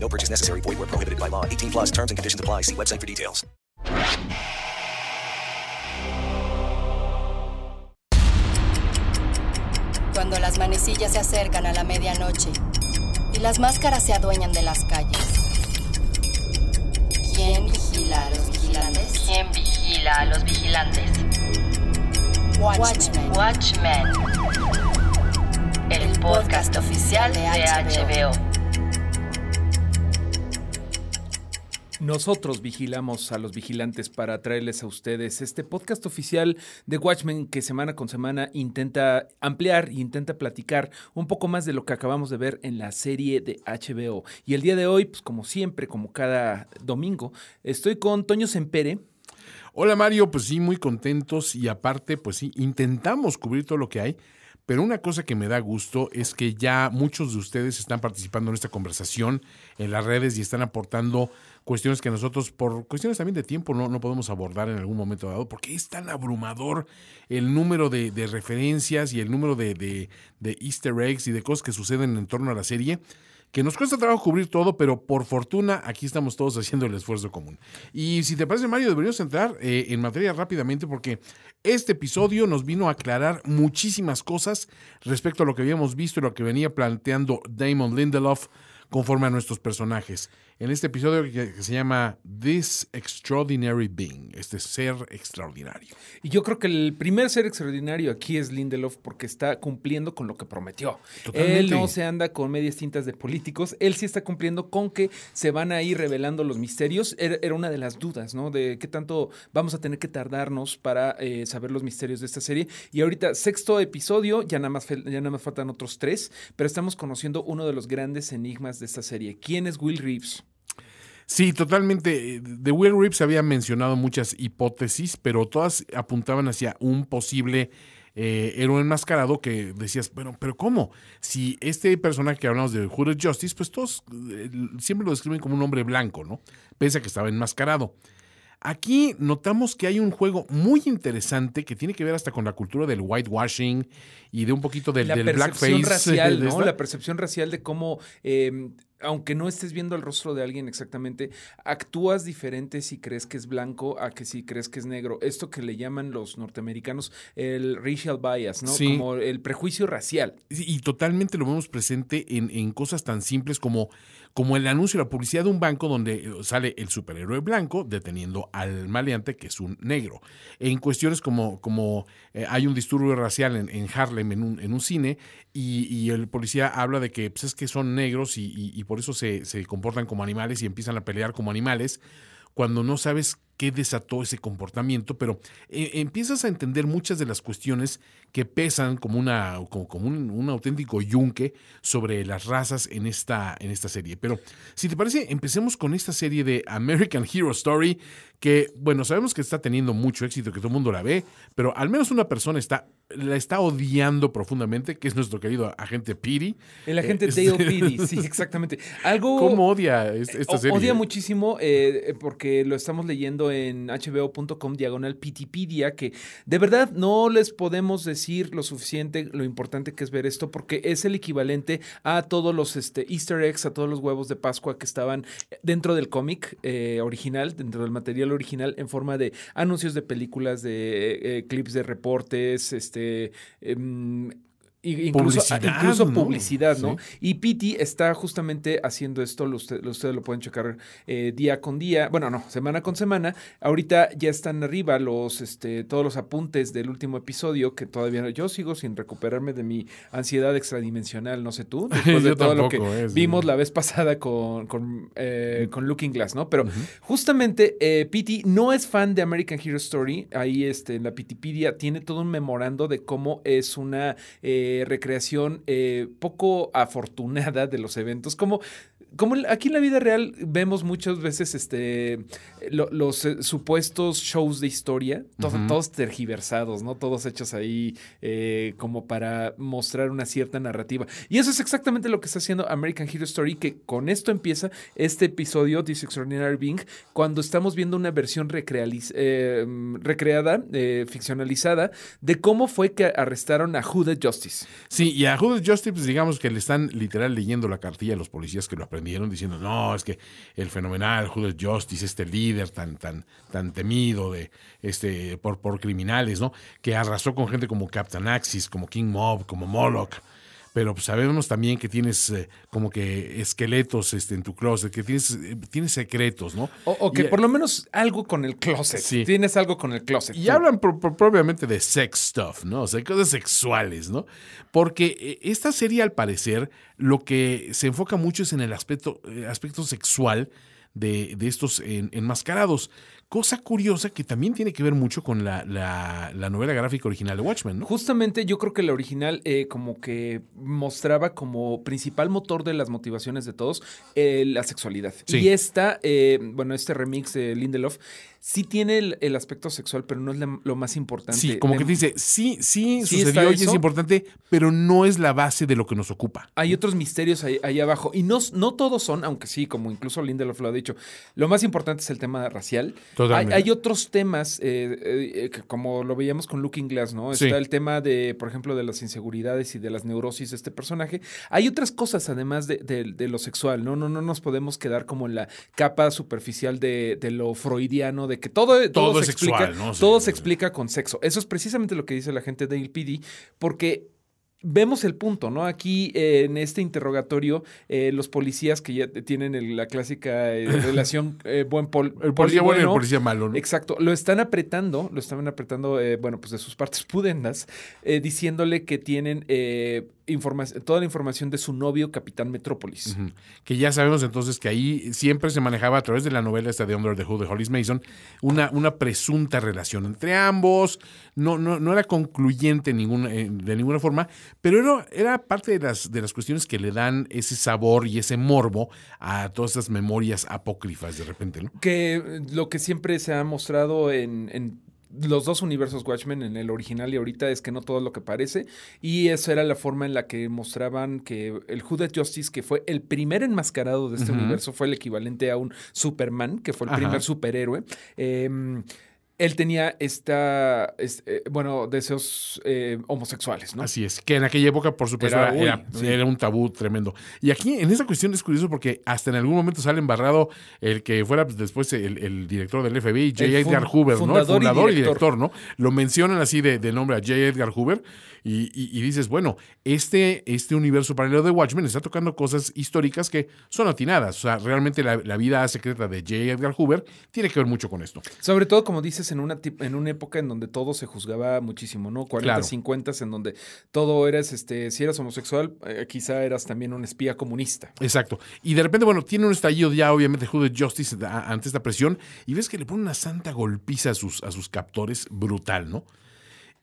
No purchase necessary. Void where prohibited by law. 18 plus terms and conditions apply. See website for details. Cuando las manecillas se acercan a la medianoche y las máscaras se adueñan de las calles. ¿Quién vigila a los vigilantes? ¿Quién vigila a los vigilantes? Watchmen. Watchmen. El podcast oficial de HBO. Nosotros vigilamos a los vigilantes para traerles a ustedes este podcast oficial de Watchmen que semana con semana intenta ampliar e intenta platicar un poco más de lo que acabamos de ver en la serie de HBO. Y el día de hoy, pues como siempre, como cada domingo, estoy con Toño Sempere. Hola Mario, pues sí, muy contentos y aparte, pues sí, intentamos cubrir todo lo que hay. Pero una cosa que me da gusto es que ya muchos de ustedes están participando en esta conversación en las redes y están aportando cuestiones que nosotros, por cuestiones también de tiempo, no, no podemos abordar en algún momento dado, porque es tan abrumador el número de, de referencias y el número de, de, de easter eggs y de cosas que suceden en torno a la serie que nos cuesta trabajo cubrir todo, pero por fortuna aquí estamos todos haciendo el esfuerzo común. Y si te parece, Mario, deberíamos entrar eh, en materia rápidamente porque este episodio nos vino a aclarar muchísimas cosas respecto a lo que habíamos visto y lo que venía planteando Damon Lindelof conforme a nuestros personajes. En este episodio que, que se llama This Extraordinary Being, este ser extraordinario. Y yo creo que el primer ser extraordinario aquí es Lindelof porque está cumpliendo con lo que prometió. Totalmente. Él no se anda con medias tintas de políticos, él sí está cumpliendo con que se van a ir revelando los misterios. Era, una de las dudas, ¿no? De qué tanto vamos a tener que tardarnos para eh, saber los misterios de esta serie. Y ahorita, sexto episodio, ya nada, más, ya nada más faltan otros tres, pero estamos conociendo uno de los grandes enigmas de esta serie. ¿Quién es Will Reeves? Sí, totalmente. De Will Reeves había mencionado muchas hipótesis, pero todas apuntaban hacia un posible eh, héroe enmascarado que decías, bueno, pero ¿cómo? Si este personaje que hablamos de Hooded Justice, pues todos eh, siempre lo describen como un hombre blanco, ¿no? Pese a que estaba enmascarado. Aquí notamos que hay un juego muy interesante que tiene que ver hasta con la cultura del whitewashing y de un poquito del, la del percepción blackface. racial, de ¿no? La percepción racial de cómo, eh, aunque no estés viendo el rostro de alguien exactamente, actúas diferente si crees que es blanco a que si crees que es negro. Esto que le llaman los norteamericanos el racial bias, ¿no? Sí. Como el prejuicio racial. Y, y totalmente lo vemos presente en, en cosas tan simples como, como el anuncio la publicidad de un banco donde eh, sale el superhéroe blanco deteniendo al maleante que es un negro. En cuestiones como, como eh, hay un disturbio racial en, en Harlem en un, en un cine y, y el policía habla de que pues, es que son negros y por eso se, se comportan como animales y empiezan a pelear como animales cuando no sabes qué desató ese comportamiento, pero eh, empiezas a entender muchas de las cuestiones que pesan como, una, como, como un, un auténtico yunque sobre las razas en esta, en esta serie. Pero si te parece, empecemos con esta serie de American Hero Story, que, bueno, sabemos que está teniendo mucho éxito, que todo el mundo la ve, pero al menos una persona está, la está odiando profundamente, que es nuestro querido agente Piri. El agente Eh, Dale Petty, sí, exactamente. Algo... ¿Cómo odia es- esta serie? Odia muchísimo eh, porque lo estamos leyendo en hbo.com diagonal Pitipedia, que de verdad no les podemos decir lo suficiente, lo importante que es ver esto, porque es el equivalente a todos los este, easter eggs, a todos los huevos de Pascua que estaban dentro del cómic eh, original, dentro del material original, en forma de anuncios de películas, de eh, clips de reportes, este... em, Incluso Publicidad, incluso ¿no? publicidad, ¿no? Sí. Y Pity está justamente haciendo esto, lo usted- lo- ustedes lo pueden checar eh, día con día, bueno, no, semana con semana. Ahorita ya están arriba los, este, todos los apuntes del último episodio, que todavía no- yo sigo sin recuperarme de mi ansiedad extradimensional, no sé tú, después de todo lo que eh, vimos la vez pasada con, con, eh, con Looking Glass, ¿no? Pero justamente eh, Pity no es fan de American Hero Story, ahí este, en la Pitipedia tiene todo un memorando de cómo es una... eh, recreación eh, poco afortunada de los eventos, como como aquí en la vida real vemos muchas veces este lo- los eh, supuestos shows de historia, to- todos tergiversados, ¿no? Todos hechos ahí eh, como para mostrar una cierta narrativa. Y eso es exactamente lo que está haciendo American Hero Story, que con esto empieza este episodio, This Extraordinary Being, cuando estamos viendo una versión eh, recreada, ficcionalizada, de cómo fue que arrestaron a Hooded Justice. Sí, y a Judas Justice, pues, digamos que le están literal leyendo la cartilla a los policías que lo aprendieron, diciendo, no, es que el fenomenal Judas Justice, este líder tan, tan, tan temido de, este, por, por criminales, ¿no? Que arrasó con gente como Captain Axis, como King Mob, como Moloch. Pero pues, sabemos también que tienes eh, como que esqueletos este, en tu closet, que tienes, eh, tienes secretos, ¿no? O, o que Y- por lo menos algo con el closet. Sí. Tienes algo con el closet. Y hablan pro- pro- propiamente de sex stuff, ¿no? O sea, cosas sexuales, ¿no? Porque eh, esta serie, al parecer, lo que se enfoca mucho es en el aspecto, eh, aspecto sexual de, de estos en- enmascarados. Cosa curiosa que también tiene que ver mucho con la, la- la novela gráfica original de Watchmen, ¿no? Justamente yo creo que la original eh, como que mostraba como principal motor de las motivaciones de todos eh, la sexualidad. Sí. Y esta, eh, bueno, este remix de Lindelof sí tiene el, el aspecto sexual, pero no es la- lo más importante. Sí, como que te dice, sí, sí, Sí sucedió y es importante, pero no es la base de lo que nos ocupa. Hay otros misterios ahí, ahí abajo. Y no, no todos son, aunque sí, como incluso Lindelof lo ha dicho, lo más importante es el tema racial. Hay, otros temas, eh, eh, eh, como lo veíamos con Looking Glass, ¿no? Está el tema de, por ejemplo, de las inseguridades y de las neurosis de este personaje. Hay otras cosas, además de, de- de lo sexual, ¿no? No, no nos podemos quedar como en la capa superficial de, de lo freudiano, de que todo, todo, Todo se es sexual, explica, ¿no? Sí. todo se explica con sexo. Eso es precisamente lo que dice la gente de PD, porque vemos el punto, ¿no? Aquí eh, en este interrogatorio, eh, los policías que ya tienen el- la clásica eh, relación buen pol, El policía bueno y el poli- policía malo, ¿no? Exacto, lo están apretando, lo estaban apretando, bueno, pues de sus partes pudendas, diciéndole que tienen toda la información de su novio, Capitán Metrópolis. Que ya sabemos entonces que ahí siempre se manejaba a través de la novela esta de Under the Hood de Hollis Mason una, una presunta relación entre ambos. No, no, no era concluyente ninguna- eh, de ninguna forma, pero era, era parte de las, de las cuestiones que le dan ese sabor y ese morbo a todas esas memorias apócrifas de repente, ¿no? Que eh, lo que siempre se ha mostrado en, en los dos universos Watchmen, en el original y ahorita, es que no todo lo que parece. Y esa era la forma en la que mostraban que el Hooded Justice, que fue el primer enmascarado de este universo, fue el equivalente a un Superman, que fue el Ajá. primer superhéroe. Eh, él tenía esta, es- eh, bueno, deseos eh, homosexuales, ¿no? Así es, que en aquella época, por supuesto, Era, era, uy, era- sí. era un tabú tremendo. Y aquí, en esa cuestión, es curioso porque hasta en algún momento sale embarrado el que fuera pues, después el, el director del FBI, J. El Edgar Hoover, ¿no? El fundador y director. director, ¿no? Lo mencionan así de, de nombre a J. Edgar Hoover y, y- y dices, bueno, este, este universo paralelo de Watchmen está tocando cosas históricas que son atinadas. O sea, realmente la, la vida secreta de J. Edgar Hoover tiene que ver mucho con esto. Sobre todo, como dices, en una, en una época en donde todo se juzgaba muchísimo, ¿no? 40, Claro. 50, en donde todo eras, este, si eras homosexual, eh, quizá eras también un espía comunista. Exacto. Y de repente, bueno, tiene un estallido ya, obviamente, Hooded Justice ante esta presión. Y ves que le pone una santa golpiza a sus, a sus captores, brutal, ¿no?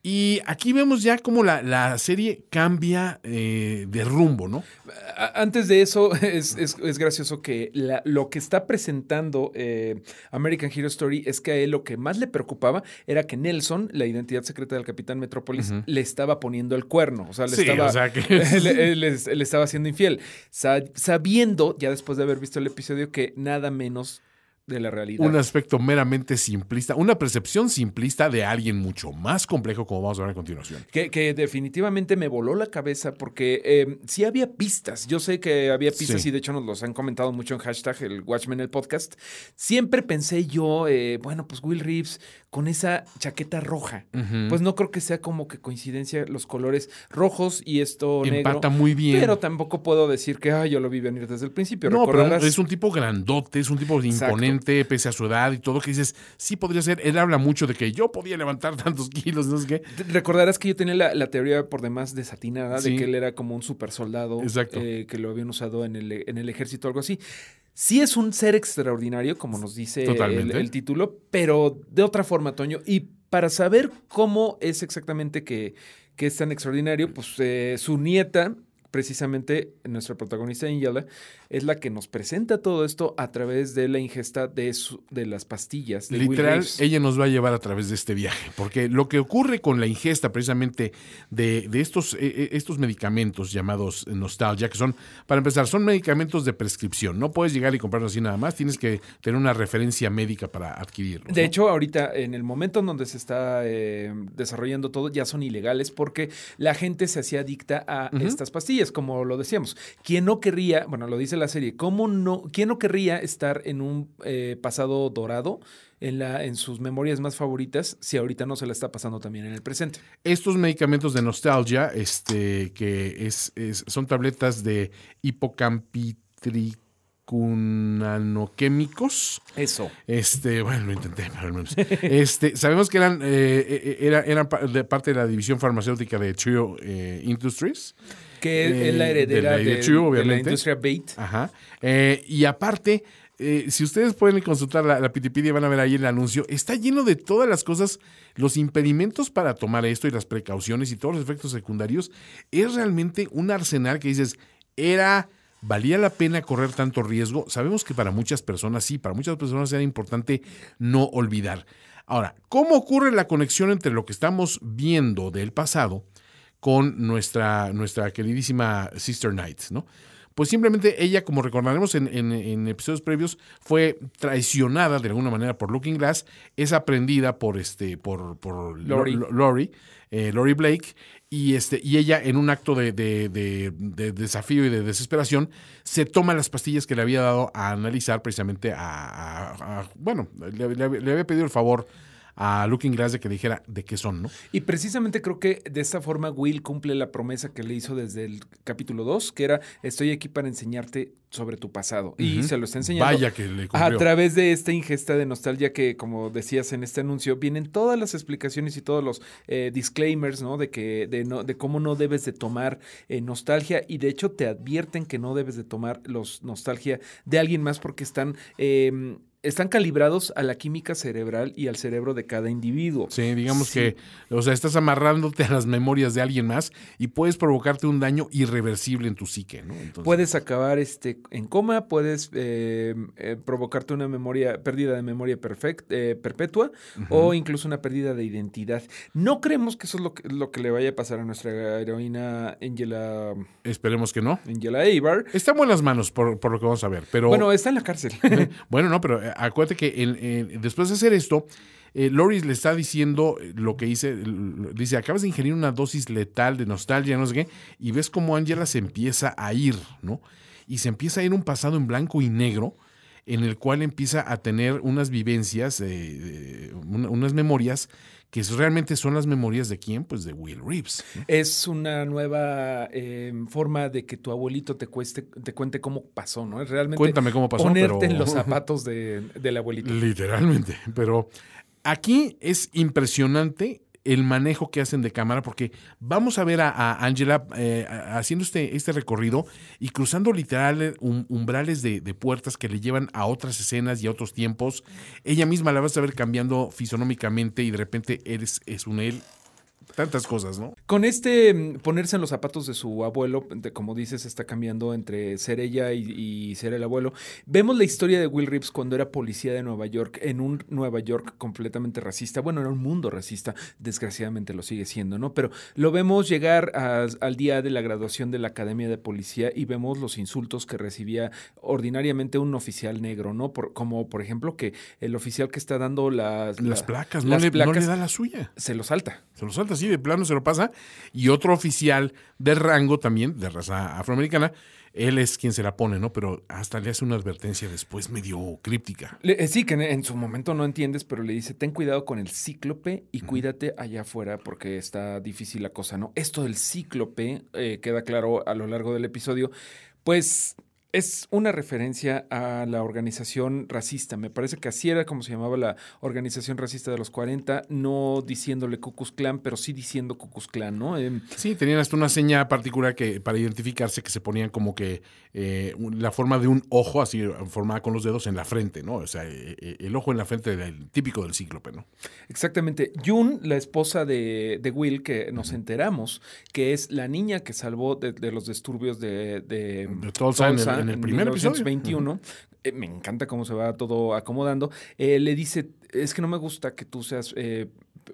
Y aquí vemos ya cómo la, la serie cambia eh, de rumbo, ¿no? Antes de eso, es, es- es gracioso que la- lo que está presentando eh, American Hero Story es que a él lo que más le preocupaba era que Nelson, la identidad secreta del Capitán Metrópolis, le estaba poniendo el cuerno. O sea, le Sí, estaba. o sea que- le, le- le estaba haciendo infiel. Sa- sabiendo, ya después de haber visto el episodio, que nada menos de la realidad. Un aspecto meramente simplista, una percepción simplista de alguien mucho más complejo, como vamos a ver a continuación. Que, que definitivamente me voló la cabeza porque eh, sí había pistas. Yo sé que había pistas Sí. y de hecho nos los han comentado mucho en hashtag el Watchmen el podcast. Siempre pensé yo, eh, bueno, pues Will Reeves con esa chaqueta roja. Pues no creo que sea como que coincidencia los colores rojos y esto Empata negro. muy bien. Pero tampoco puedo decir que "Ay, yo lo vi venir desde el principio. No, pero es un tipo grandote, es un tipo Exacto. imponente, pese a su edad y todo, que dices, sí podría ser. Él habla mucho de que yo podía levantar tantos kilos, no sé qué. Recordarás que yo tenía la, la teoría por demás desatinada Sí. de que él era como un super soldado Exacto. que lo habían usado en el, en el ejército o algo así. Sí es un ser extraordinario, como nos dice el título, pero de otra forma, Toño. Y para saber cómo es exactamente que, que es tan extraordinario, pues eh, su nieta precisamente nuestra protagonista Angela es la que nos presenta todo esto a través de la ingesta de, su- de las pastillas. De Literal, ella nos va a llevar a través de este viaje, porque lo que ocurre con la ingesta precisamente de, de estos, eh, eh, estos medicamentos llamados nostalgia, que son, para empezar, son medicamentos de prescripción. No puedes llegar y comprarlos así nada más, tienes que tener una referencia médica para adquirirlos. De ¿no? hecho, ahorita, en el momento en donde se está eh, desarrollando todo, ya son ilegales porque la gente se hacía adicta a estas pastillas, como lo decíamos. ¿Quién no querría, bueno, lo dice la serie, ¿cómo no, quién no querría estar en un eh, pasado dorado en, la, en sus memorias más favoritas si ahorita no se la está pasando también en el presente? Estos medicamentos de nostalgia, este, que es, es- son tabletas de hipocampitricunanoquímicos. Eso. Este, bueno, lo intenté, pero al menos. Este, sabemos que eran, eh, eh, era- eran parte de la división farmacéutica de Trio eh, Industries. Que Eh, es la heredera de la de, de industria Bait. Ajá. Eh, y aparte, eh, si ustedes pueden consultar la, la van a ver ahí el anuncio. Está lleno de todas las cosas, los impedimentos para tomar esto y las precauciones y todos los efectos secundarios. Es realmente un arsenal que dices, era. ¿Valía la pena correr tanto riesgo? Sabemos que para muchas personas sí, para muchas personas era importante no olvidar. Ahora, ¿cómo ocurre la conexión entre lo que estamos viendo del pasado con nuestra, nuestra queridísima Sister Knight, ¿no? Pues simplemente ella, como recordaremos en, en- en episodios previos, fue traicionada de alguna manera por Looking Glass, es aprendida por este, por, por Lori. Lo- Lori, eh, Lori Blake, y este, y ella, en un acto de, de- de- de desafío y de desesperación, se toma las pastillas que le había dado a analizar precisamente a, a- a- bueno, le, le- le había pedido el favor a Looking Glass de que dijera de qué son, ¿no? Y precisamente creo que de esta forma Will cumple la promesa que le hizo desde el capítulo 2, que era estoy aquí para enseñarte sobre tu pasado. Y se lo está enseñando. Vaya que le A cumplió. través de esta ingesta de nostalgia que, como decías en este anuncio, vienen todas las explicaciones y todos los eh, disclaimers, ¿no? De que, de no, de cómo no debes de tomar eh, nostalgia. Y de hecho te advierten que no debes de tomar los nostalgia de alguien más porque están. eh, están calibrados a la química cerebral y al cerebro de cada individuo. Sí, digamos Sí. que, o sea, estás amarrándote a las memorias de alguien más y puedes provocarte un daño irreversible en tu psique, ¿no? Entonces, Puedes acabar este, en coma, puedes eh, eh, provocarte una memoria, pérdida de memoria perfect- eh, perpetua o incluso una pérdida de identidad. No creemos que eso es lo que, lo que le vaya a pasar a nuestra heroína Angela, Esperemos que no. Angela Eibar. Está en buenas manos por, por lo que vamos a ver, pero... Bueno, está en la cárcel. Bueno, no, pero eh, acuérdate que después de hacer esto, eh, Loris le está diciendo lo que dice, dice, acabas de ingerir una dosis letal de nostalgia, no sé qué, y ves cómo Angela se empieza a ir, ¿no? Y se empieza a ir un pasado en blanco y negro, en el cual empieza a tener unas vivencias, eh, una- unas memorias, que realmente son las memorias de quién, pues de Will Reeves. es una nueva eh, forma de que tu abuelito te, cueste, te cuente cómo pasó, ¿no? Es realmente Cuéntame cómo pasó, ponerte pero- en los zapatos de, del abuelito. Literalmente. Pero aquí es impresionante el manejo que hacen de cámara, porque vamos a ver a, Angela eh, haciendo este, este recorrido y cruzando literal um- umbrales de, de puertas que le llevan a otras escenas y a otros tiempos. Ella misma la vas a ver cambiando fisonómicamente y de repente eres, es un él. Tantas cosas, ¿no? Con este mm, ponerse en los zapatos de su abuelo, de- como dices, está cambiando entre ser ella y, y ser el abuelo. Vemos la historia de Will Reeves cuando era policía de Nueva York, en un Nueva York completamente racista. Bueno, era un mundo racista, desgraciadamente lo sigue siendo, ¿no? Pero lo vemos llegar a- al día de la graduación de la Academia de Policía y vemos los insultos que recibía ordinariamente un oficial negro, ¿no? Por, como por ejemplo que el oficial que está dando las, Las la- placas, no, las le, no le placas da la suya. se lo salta. Se lo salta así, de plano se lo pasa. Y otro oficial de rango también, de raza afroamericana, él es quien se la pone, ¿no? Pero hasta le hace una advertencia después medio críptica. Le- eh, sí, que en, en su momento no entiendes, pero le dice, ten cuidado con el cíclope y cuídate allá afuera porque está difícil la cosa, ¿no? Esto del cíclope, eh, queda claro a lo largo del episodio, pues Es una referencia a la organización racista. Me parece que así era como se llamaba la organización racista de los 40, no diciéndole Ku Klux Klan, pero sí diciendo Ku Klux Klan, ¿no? Em, Sí, tenían hasta una seña particular que para identificarse que se ponían como que eh, la forma de un ojo, así formada con los dedos en la frente, ¿no? O sea, eh, eh, el ojo en la frente del típico del cíclope, ¿no? Exactamente. June, la esposa de, de Will, que nos enteramos que es la niña que salvó de, de los disturbios de, de, De Tulsa en el- en el primer episodio. 1921. Eh, me encanta cómo se va todo acomodando. Eh, le dice, es que no me gusta que tú seas eh,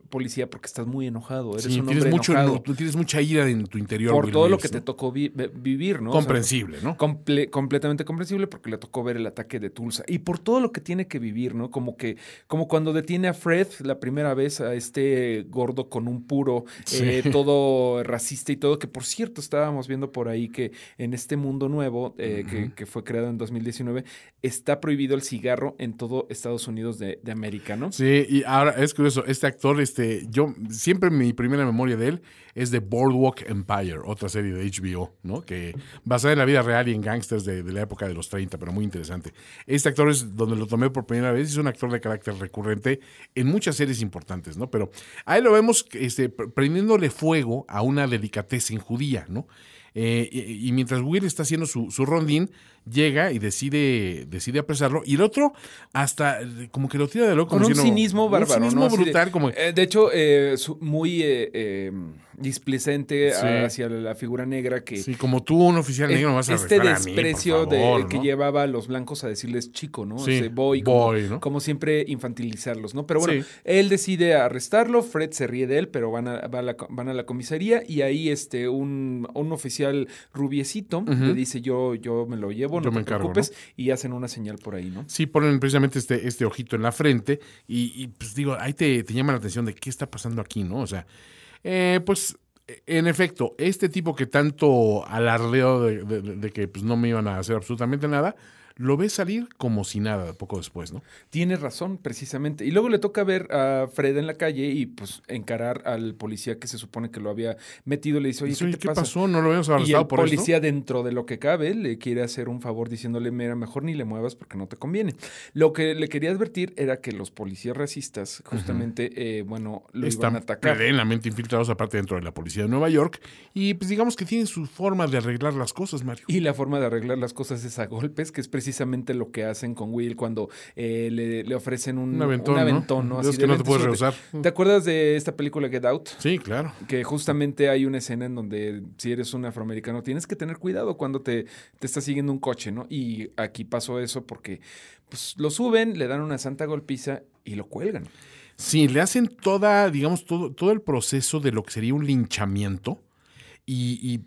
policía porque estás muy enojado. Eres Sí, un tienes, hombre mucho, enojado no, tienes mucha ira en tu interior. por Will todo lo que te tocó vi- vi- vivir, ¿no? O sea, Comprensible, ¿no? Comple- completamente comprensible porque le tocó ver el ataque de Tulsa y por todo lo que tiene que vivir, ¿no? Como que, como cuando detiene a Fred la primera vez a este gordo con un puro, eh, todo racista y todo, que por cierto estábamos viendo por ahí que en este mundo nuevo eh, que, que fue creado en 2019 está prohibido el cigarro en todo Estados Unidos de, de América, ¿no? Sí, y ahora es curioso, este actor, este, yo siempre mi primera memoria de él es de Boardwalk Empire, otra serie de HBO, ¿no? Que basada en la vida real y en gangsters de, de la época de los 30, pero muy interesante. Este actor es donde lo tomé por primera vez, es un actor de carácter recurrente en muchas series importantes, ¿no? Pero ahí lo vemos este, pr- prendiéndole fuego a una delicatessen judía, ¿no? Eh, y, y mientras Will está haciendo su, su rondín, llega y decide, decide apresarlo. Y el otro, hasta eh, como que lo tira de loco. Con un cinismo bárbaro. Un cinismo brutal, como. eh, de hecho, eh, muy eh, eh, displicente Sí. hacia la figura negra que. Sí, como tú, un oficial negro, no vas a este arrestar a mí, por desprecio favor, de, que llevaba a los blancos a decirles chico, ¿no? Sí, Ese boy, boy, como, siempre infantilizarlos, ¿no? Pero bueno, Sí. él decide arrestarlo, Fred se ríe de él, pero van a, va a la, van a la comisaría y ahí este, un, un oficial rubiecito le dice yo, yo me lo llevo, no Yo te me encargo, preocupes, y hacen una señal por ahí, ¿no? Sí, ponen precisamente este, este ojito en la frente y, y, pues digo, ahí te, te llama la atención de qué está pasando aquí, ¿no? O sea, eh, pues en efecto, este tipo que tanto alardeó de, de- de que pues, no me iban a hacer absolutamente nada, lo ves salir como si nada poco después, ¿no? Tiene razón, precisamente. Y luego le toca ver a Fred en la calle y pues encarar al policía que se supone que lo había metido. Le dice, oye, ¿qué, "Oye, te ¿qué pasa? pasó? ¿No lo habíamos Y arrestado el por policía, dentro de lo que cabe, le quiere hacer un favor diciéndole, mira, mejor ni le muevas porque no te conviene. Lo que le quería advertir era que los policías racistas, justamente, eh, bueno, lo Están iban a atacar. plenamente infiltrados aparte dentro de la policía de Nueva York y pues digamos que tienen su forma de arreglar las cosas, Mario. Y la forma de arreglar las cosas es a golpes, que es precisamente lo que hacen con Will cuando eh, le, le ofrecen un, Un aventón, ¿no? aventón, ¿no? De esos que no te "Vente, puedes súbete". rehusar. ¿Te acuerdas de esta película Get Out? Sí, claro. que justamente hay una escena en donde si eres un afroamericano tienes que tener cuidado cuando te, te está siguiendo un coche, ¿no? Y aquí pasó eso porque pues, lo suben, le dan una santa golpiza y lo cuelgan. Sí, le hacen toda, digamos, todo, todo el proceso de lo que sería un linchamiento. Y, y,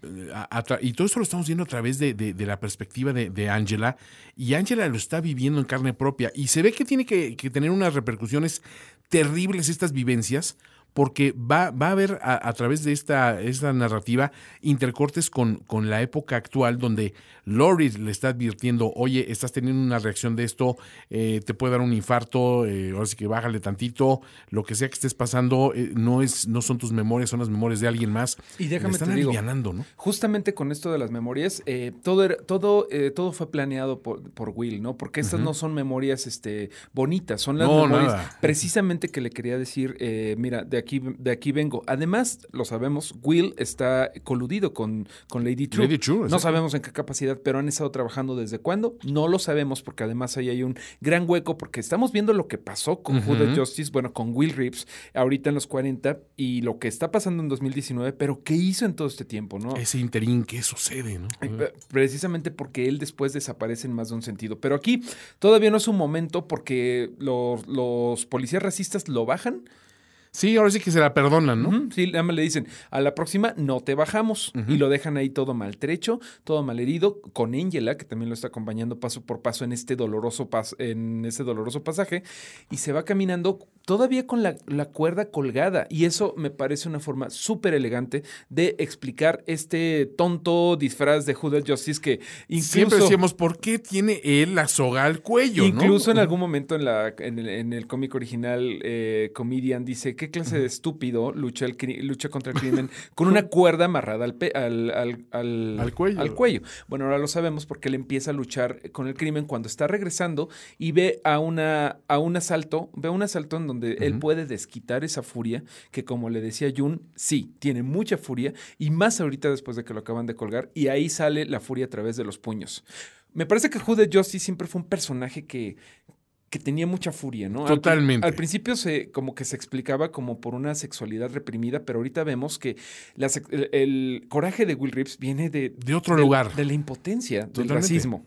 tra- y todo esto lo estamos viendo a través de, de- la perspectiva de, Angela. Y Angela lo está viviendo en carne propia. Y se ve que tiene que tener unas repercusiones terribles estas vivencias, porque va, va a haber a, a través de esta, esta narrativa intercortes con, con la época actual donde Lori le está advirtiendo, oye, estás teniendo una reacción de esto, eh, te puede dar un infarto, eh, ahora sí que bájale tantito, lo que sea que estés pasando, eh, no, es, no son tus memorias, son las memorias de alguien más. Y déjame Le están te digo, ¿no? Justamente con esto de las memorias, eh, todo, era- todo, eh, todo fue planeado por, por Will, ¿no? Porque estas no son memorias este, bonitas, son las No, memorias nada. precisamente que le quería decir, eh, mira, de aquí, de aquí vengo. Además, lo sabemos, Will está coludido con, con Lady True. Lady True, no sabemos en qué capacidad, pero han estado trabajando desde cuándo. No lo sabemos porque además ahí hay un gran hueco porque estamos viendo lo que pasó con Ujú. Judas Justice, bueno, con Will Reeves ahorita en los 40 y lo que está pasando en 2019, pero qué hizo en todo este tiempo, ¿no? Ese interín, ¿qué sucede, no? Eh, pre- Precisamente porque él después desaparece en más de un sentido. Pero aquí todavía no es un momento porque los, los policías racistas lo bajan. Sí, ahora sí que se la perdonan, ¿no? Sí, nada más le dicen, a la próxima no te bajamos. Y lo dejan ahí todo maltrecho, todo malherido, con Angela, que también lo está acompañando paso por paso en este doloroso, pas- en este doloroso pasaje. Y se va caminando todavía con la, la cuerda colgada. Y eso me parece una forma súper elegante de explicar este tonto disfraz de Judas Justice que incluso... Siempre decíamos, ¿por qué tiene él la soga al cuello? no? Incluso en algún momento en, la, en, el, en el cómic original, eh, Comedian dice, ¿qué qué clase de estúpido lucha, el, lucha contra el crimen con una cuerda amarrada al, al, al, cuello. al cuello. Bueno, ahora lo sabemos porque él empieza a luchar con el crimen cuando está regresando y ve a, una, a un asalto, ve un asalto en donde él puede desquitar esa furia que como le decía Jun, sí, tiene mucha furia y más ahorita después de que lo acaban de colgar y ahí sale la furia a través de los puños. Me parece que the Justice siempre fue un personaje que, que tenía mucha furia, ¿no? Totalmente. Al, principio se como que se explicaba como por una sexualidad reprimida, pero ahorita vemos que la el, el coraje de Will Reeves viene de, De otro lugar. de la impotencia, del racismo.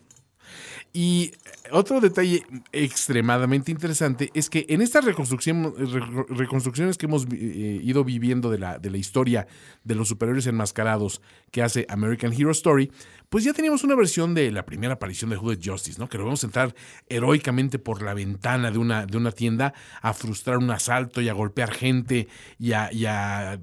Y otro detalle extremadamente interesante es que en estas reconstrucción- reconstrucciones que hemos eh, ido viviendo de la, de la historia de los superiores enmascarados que hace American Hero Story, pues ya teníamos una versión de la primera aparición de Hooded Justice, ¿no? Que lo vemos entrar heroicamente por la ventana de una, de una tienda a frustrar un asalto y a golpear gente y a, y a-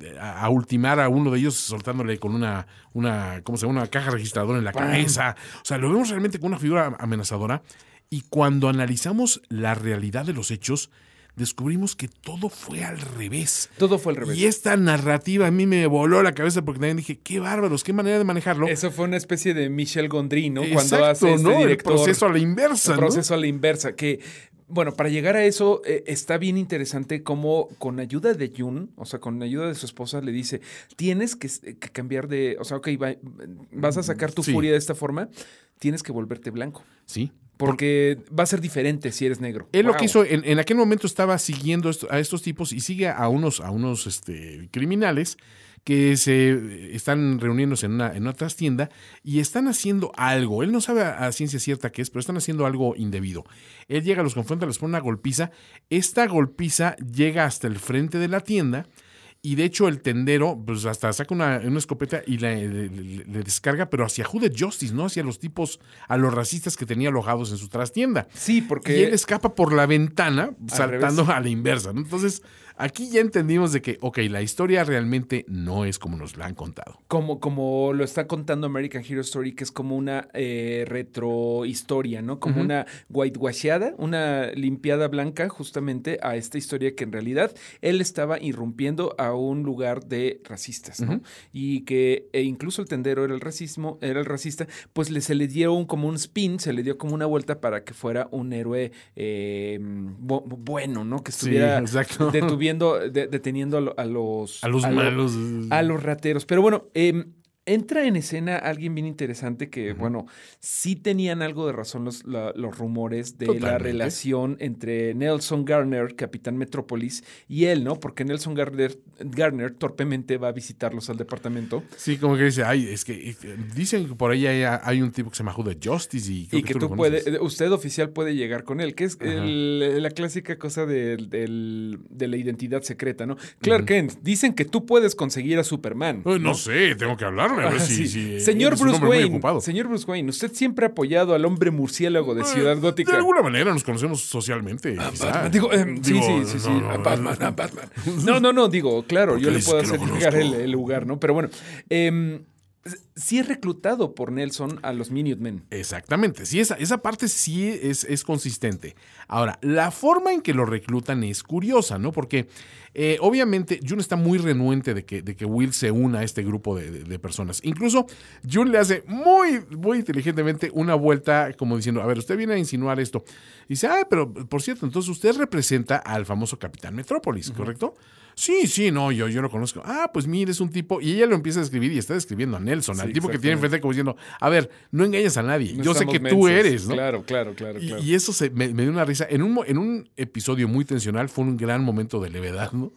ultimar a uno de ellos soltándole con una, una, ¿cómo se llama? Una caja registradora en la cabeza. O sea, lo vemos realmente con una figura amenazadora. Y cuando analizamos la realidad de los hechos, descubrimos que todo fue al revés. Todo fue al revés. Y esta narrativa a mí me voló la cabeza porque también dije, qué bárbaros, qué manera de manejarlo. Eso fue una especie de Michel Gondry, ¿no? Cuando hace este ¿no? El proceso a la inversa, el ¿no? proceso a la inversa. Que, bueno, para llegar a eso, eh, está bien interesante cómo con ayuda de Jun, o sea, con ayuda de su esposa, le dice: Tienes que, que cambiar de. O sea, ok, va- vas a sacar tu Sí. furia de esta forma, tienes que volverte blanco. Sí. Porque va a ser diferente si eres negro. Él lo que hizo, en, en aquel momento estaba siguiendo a estos tipos y sigue a unos, a unos este, criminales que se están reuniéndose en una, en una trastienda y están haciendo algo. Él no sabe a, a ciencia cierta qué es, pero están haciendo algo indebido. Él llega, los confronta, les pone una golpiza. Esta golpiza llega hasta el frente de la tienda. Y de hecho el tendero, pues hasta saca una, una escopeta y le, le- le- le descarga, pero hacia Hooded Justice, ¿no? Hacia los tipos, a los racistas que tenía alojados en su trastienda. Sí, Y porque. él escapa por la ventana, saltando revés. a la inversa. ¿no? Entonces, aquí ya entendimos de que, ok, la historia realmente no es como nos la han contado. Como, como lo está contando American Hero Story, que es como una eh, retrohistoria, ¿no? Como una whitewasheada, una limpiada blanca justamente a esta historia que en realidad él estaba irrumpiendo a un lugar de racistas, ¿no? Y que e incluso el tendero era el racismo, era el racista, pues le, se le dio un, como un spin, se le dio como una vuelta para que fuera un héroe eh, bu- bueno, ¿no? Que Sí, estuviera exacto. De- deteniendo a, lo- a los... A los lo- malos. a los rateros. Pero bueno, em, entra en escena alguien bien interesante que, bueno, sí tenían algo de razón los, la- los rumores de la relación entre Nelson Garner, capitán Metrópolis, y él, ¿no? Porque Nelson Garner, Garner torpemente va a visitarlos al departamento. Sí, como que dice, ay, es que dicen que por ahí hay, hay un tipo que se llama Hooded Justice y, creo Y que tú puedes, usted oficial puede llegar con él, que es el- la clásica cosa del- de la identidad secreta, ¿no? Clark Kent, dicen que tú puedes conseguir a Superman. Ay, no sé, tengo que a ver Ah, si, sí. si, señor Bruce Wayne, señor Bruce Wayne, usted siempre ha apoyado al hombre murciélago de Ciudad Eh, Gótica. De alguna manera nos conocemos socialmente. quizá. Batman, digo, em, sí, Digo, sí, sí, sí. no, no, ah, no, Batman, no. ah, Batman. No, no, no, digo, claro, yo le puedo hacer llegar el lugar, ¿no? Pero bueno, em, sí es reclutado por Nelson a los Minutemen. Exactamente, sí, esa, esa parte sí es, es consistente. Ahora, la forma en que lo reclutan es curiosa, ¿no? Porque eh, obviamente Jun está muy renuente de que, de que Will se una a este grupo de, de- de personas. Incluso Jun le hace muy, muy inteligentemente una vuelta como diciendo, a ver, usted viene a insinuar esto. Y dice, ah, pero por cierto, entonces usted representa al famoso Capitán Metrópolis, ¿correcto? Sí, sí, no, yo, yo lo conozco. Ah, pues mire, es un tipo. Y ella lo empieza a describir y está describiendo a Nelson, Sí, al tipo que tiene enfrente como diciendo, a ver, no engañas a nadie. No yo sé que tú eres, ¿no? Claro, claro, claro, Y, claro. y eso se, me, me dio una risa. En un, en un episodio muy tensional fue un gran momento de levedad, ¿no?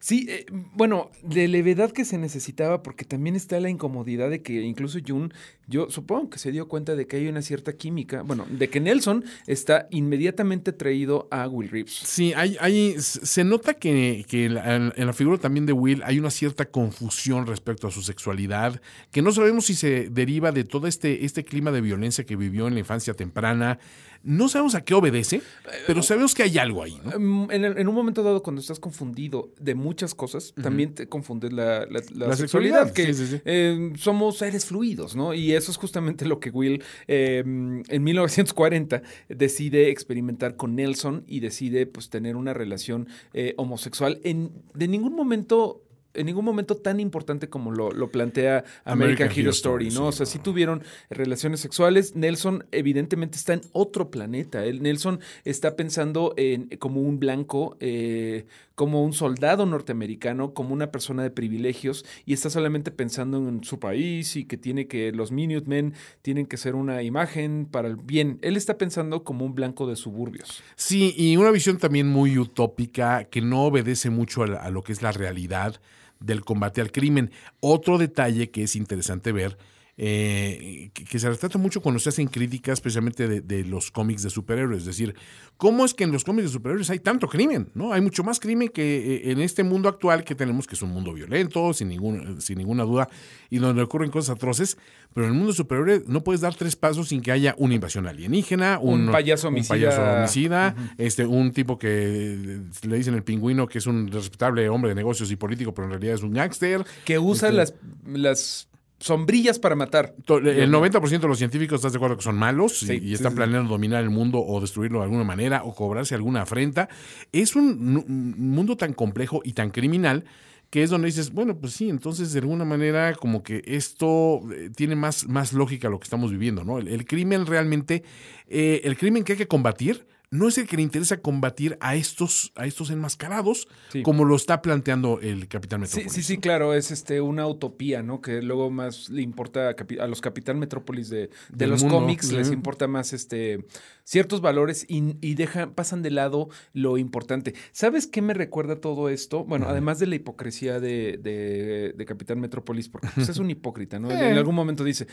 Sí, eh, bueno, de levedad que se necesitaba, porque también está la incomodidad de que incluso Jun, yo supongo que se dio cuenta de que hay una cierta química, bueno, de que Nelson está inmediatamente traído a Will Reeves. Sí, hay, hay, se nota que, que en, la, en la figura también de Will hay una cierta confusión respecto a su sexualidad, que no sabemos si se deriva de todo este, este clima de violencia que vivió en la infancia temprana, No sabemos a qué obedece, pero sabemos que hay algo ahí. ¿no? Mm, En, el- en un momento dado, cuando estás confundido de muchas cosas, también te confundes la, la- la La sexualidad, sexualidad, que sí, sí, sí. eh, somos seres fluidos, ¿no? Y eso es justamente lo que Will eh, en 1940 decide experimentar con Nelson y decide pues tener una relación eh, homosexual. En, de ningún momento... En ningún momento tan importante como lo, lo plantea American, American Hero Hero Story, ¿no? sí, o sea, sí tuvieron relaciones sexuales. Nelson evidentemente está en otro planeta. Él- Nelson está pensando en como un blanco, eh, como un soldado norteamericano, como una persona de privilegios y está solamente pensando en su país y que tiene que los Minutemen tienen que ser una imagen para el bien. Él está pensando como un blanco de suburbios. Sí, y una visión también muy utópica que no obedece mucho a, la- a lo que es la realidad del combate al crimen. Otro detalle que es interesante ver, eh, que, que se retrata mucho cuando se hacen críticas precisamente de, de los cómics de superhéroes, es decir, ¿cómo es que en los cómics de superhéroes hay tanto crimen? ¿no? Hay mucho más crimen que eh, en este mundo actual que tenemos, que es un mundo violento, sin, ningún, sin ninguna duda, y donde ocurren cosas atroces, pero en el mundo superhéroe no puedes dar tres pasos sin que haya una invasión alienígena, Un un, payaso un homicida. payaso homicida, este, un tipo que le dicen el pingüino que es un respetable hombre de negocios y político, pero en realidad es un gángster. Que usa Este- las, las sombrillas para matar. El 90% de los científicos estás de acuerdo que son malos y- Sí, y, sí, están sí. planeando dominar el mundo o destruirlo de alguna manera o cobrarse alguna afrenta. Es un, mundo tan complejo y tan criminal que es donde dices, bueno, pues sí, entonces de alguna manera como que esto eh, tiene más, más lógica lo que estamos viviendo, ¿no? El, el crimen realmente, eh, el crimen que hay que combatir no es el que le interesa combatir a estos, a estos enmascarados, Sí. como lo está planteando el Capitán Sí, Metrópolis. sí, sí, claro, es este una utopía, ¿no? Que luego más le importa a, los Capitán Metrópolis de, de los mundo, cómics, sí. les importa más este ciertos valores y, y dejan, pasan de lado lo importante. ¿Sabes qué me recuerda todo esto? Bueno, además de la hipocresía de, de- de Capitán Metrópolis, porque pues, es un hipócrita, ¿no? En, Eh. en algún momento dice.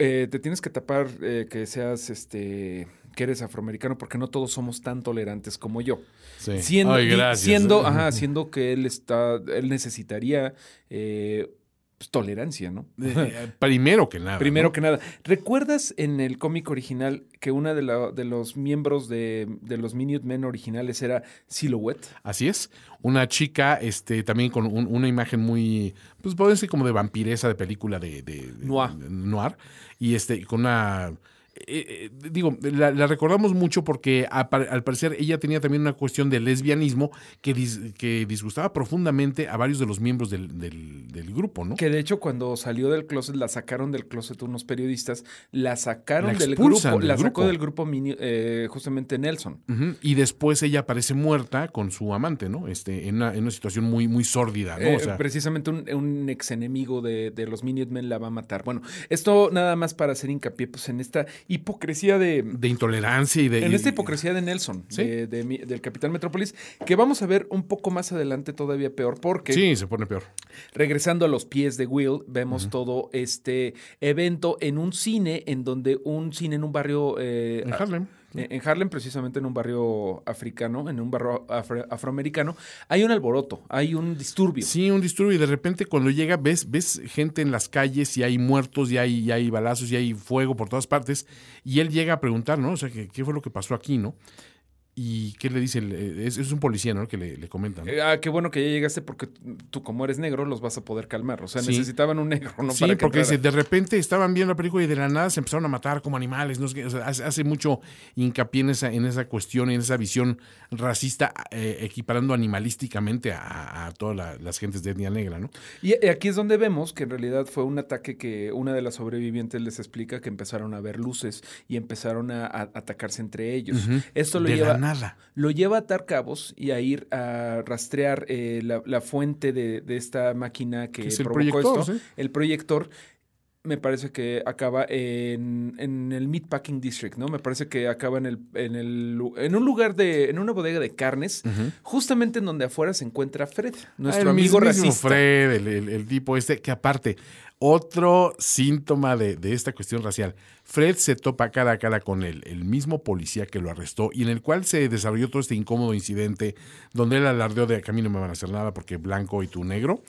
eh, te tienes que tapar eh, que seas este que eres afroamericano porque no todos somos tan tolerantes como yo. Sí. Siendo, Ay, gracias. siendo, ajá, siendo que él está, él necesitaría eh, pues, tolerancia, ¿no? Eh, primero que nada. Primero ¿no? que nada, ¿recuerdas en el cómic original que una de, la- de los miembros de, de los Minutemen originales era Silhouette? Así es. Una chica, este, también con un- una imagen muy, pues puede ser como de vampiresa de película de, de- de- Noir. de noir. Y este, con una. Eh, eh, digo, la, la recordamos mucho porque a al parecer ella tenía también una cuestión de lesbianismo que, dis- que disgustaba profundamente a varios de los miembros del, del- del grupo, ¿no? Que de hecho cuando salió del closet, la sacaron del closet unos periodistas, la sacaron La del grupo, del la sacó grupo. del grupo Mini- eh, justamente Nelson. Y después ella aparece muerta con su amante, ¿no? Este, en una, en una situación muy, muy sórdida, ¿no? O sea, precisamente un, un ex enemigo de, de los Minutemen la va a matar. Bueno, esto nada más para hacer hincapié pues, en esta hipocresía de, de intolerancia y de. en esta hipocresía de Nelson, Sí. de- de del Capitán Metrópolis, que vamos a ver un poco más adelante todavía peor, porque Sí, se pone peor. regresando a los pies de Will, vemos todo este evento en un cine, en donde un cine en un barrio... eh, En Harlem. En en Harlem, precisamente en un barrio africano, en un barrio afro- afroamericano, hay un alboroto, hay un disturbio. Sí, un disturbio y de repente cuando llega ves, ves gente en las calles y hay muertos y hay, hay balazos y hay fuego por todas partes y él llega a preguntar, ¿no? O sea, ¿qué, qué fue lo que pasó aquí, no? ¿Y qué le dice? el- eh, Es, es un policía, ¿no? Que le, le comenta, ¿no? Eh, Ah, qué bueno que ya llegaste porque tú como eres negro los vas a poder calmar. O sea, Sí. necesitaban un negro, ¿no? sí, Para porque dice, de repente estaban viendo la película y de la nada se empezaron a matar como animales. No o sea, hace, hace mucho hincapié en esa, en esa cuestión, en esa visión racista, eh, equiparando animalísticamente a, a todas la- las gentes de etnia negra, ¿no? Y aquí es donde vemos que en realidad fue un ataque que una de las sobrevivientes les explica que empezaron a ver luces y empezaron a, a atacarse entre ellos. Ujú. Esto lo de lleva, nada. lo lleva a atar cabos y a ir a rastrear eh, la, la fuente de, de esta máquina que es el provocó proyector, esto. ¿sí? El proyector me parece que acaba en, en el Meatpacking District, ¿no? Me parece que acaba en el, en el en un lugar de, en una bodega de carnes, justamente en donde afuera se encuentra Fred, nuestro el amigo racista. Fred, el, el- el tipo este, que aparte, otro síntoma de, de esta cuestión racial. Fred se topa cara a cara con él, el mismo policía que lo arrestó y en el cual se desarrolló todo este incómodo incidente donde él alardeó de que a mí no me van a hacer nada porque blanco y tú negro.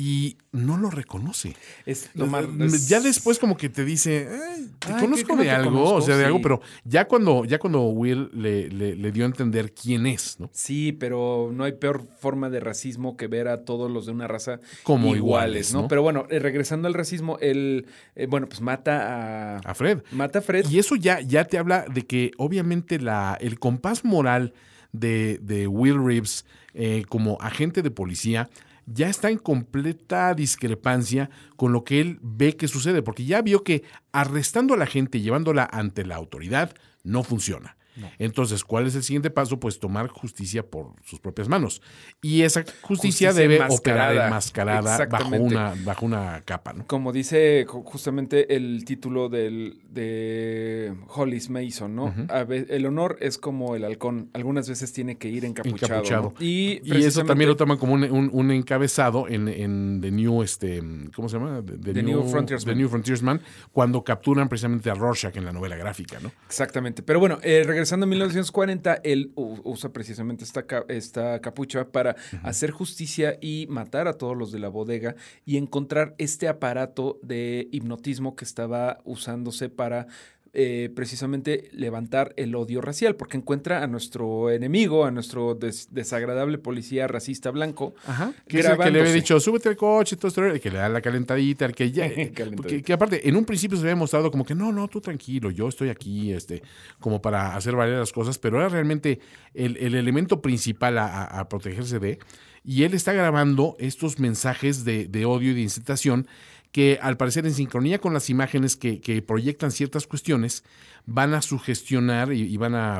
Y no lo reconoce. Es lo más- Eh, Ya después como que te dice, "Ay, te Ay, conozco de algo, conozco", o sea, de algo, pero ya cuando, ya cuando Will le, le- le dio a entender quién es, ¿no? Sí, pero no hay peor forma de racismo que ver a todos los de una raza Como iguales, iguales, ¿no? ¿no? Pero bueno, eh, regresando al racismo, él, eh, bueno, pues mata a, A Fred. mata a Fred. Y eso ya, ya te habla de que obviamente la, el compás moral de, de Will Reeves eh, como agente de policía ya está en completa discrepancia con lo que él ve que sucede, porque ya vio que arrestando a la gente y llevándola ante la autoridad no funciona. Entonces, ¿cuál es el siguiente paso? Pues tomar justicia por sus propias manos. Y esa justicia, Justicia debe enmascarada. operar enmascarada bajo una, bajo una capa, ¿no? Como dice ju- justamente el título del, de Hollis Mason, ¿no? El honor es como el halcón. Algunas veces tiene que ir encapuchado. encapuchado. ¿no? Y, Y eso también lo toman como un, un- un encabezado en, en The New, este, ¿cómo se llama? The, The New Frontiersman. The New Frontiersman, cuando capturan precisamente a Rorschach en la novela gráfica, ¿no? Exactamente. Pero bueno, eh, regresando a 1940, él usa precisamente esta, esta capucha para hacer justicia y matar a todos los de la bodega y encontrar este aparato de hipnotismo que estaba usándose para eh, precisamente levantar el odio racial, porque encuentra a nuestro enemigo, a nuestro des- desagradable policía racista blanco, Ajá. Que es el que le había dicho, súbete al coche, todo esto, el que le da la calentadita, el que ya. Porque, que aparte, en un principio se había mostrado como que no, no, tú tranquilo, yo estoy aquí, este, como para hacer valer las cosas, pero era realmente el, el elemento principal a, a- a protegerse de. Y él está grabando estos mensajes de, de odio y de incitación que al parecer en sincronía con las imágenes que, que proyectan ciertas cuestiones van a sugestionar y, van a,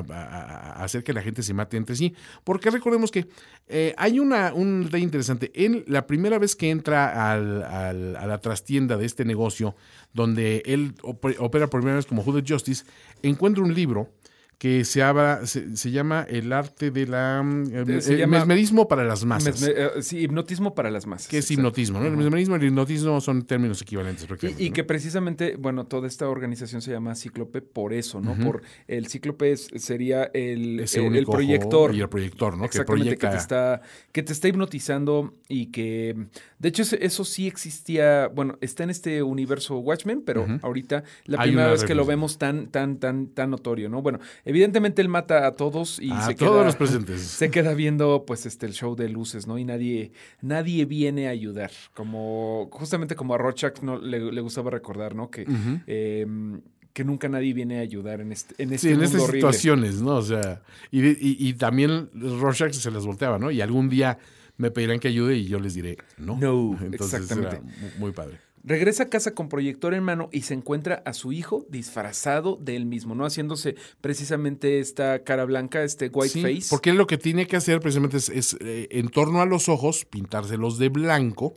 hacer que la gente se mate entre sí. Porque recordemos que eh, hay una, un detalle interesante. Él, la primera vez que entra al- al- a la trastienda de este negocio, donde él op- opera por primera vez como Hooded Justice, encuentra un libro que se, habla, se, se llama El arte de la... el- Se el llama- mesmerismo para las masas. Eh, sí, hipnotismo para las masas. que es exacto. hipnotismo, ¿no? El mesmerismo y el hipnotismo son términos equivalentes. Y, y ¿no? que precisamente, bueno, toda esta organización se llama Cíclope por eso, ¿no? Por el Cíclope es- sería el, Ese el- el proyector. y el proyector, ¿no? Que Exactamente, que, proyecta- te está, que te está hipnotizando y que, de hecho, eso, sí existía, bueno, está en este universo Watchmen, pero ahorita la Hay primera vez que lo vemos tan, tan, tan, tan notorio, ¿no? Bueno, evidentemente él mata a todos y a se todos queda, los presentes. se queda viendo pues este el show de luces, ¿no? Y nadie, nadie viene a ayudar. Como, justamente como a Rorschach no, le, le gustaba recordar, ¿no? Que, eh, que nunca nadie viene a ayudar en este, en este Sí, en mundo estas horrible. situaciones, ¿no? O sea, y, y- y también Rorschach se las volteaba, ¿no? Y algún día me pedirán que ayude y yo les diré, no. No, Entonces exactamente. era muy padre. Regresa a casa con proyector en mano y se encuentra a su hijo disfrazado de él mismo, ¿no? Haciéndose precisamente esta cara blanca, este white Sí, face. Porque él lo que tiene que hacer precisamente es, es, eh, en torno a los ojos, pintárselos de blanco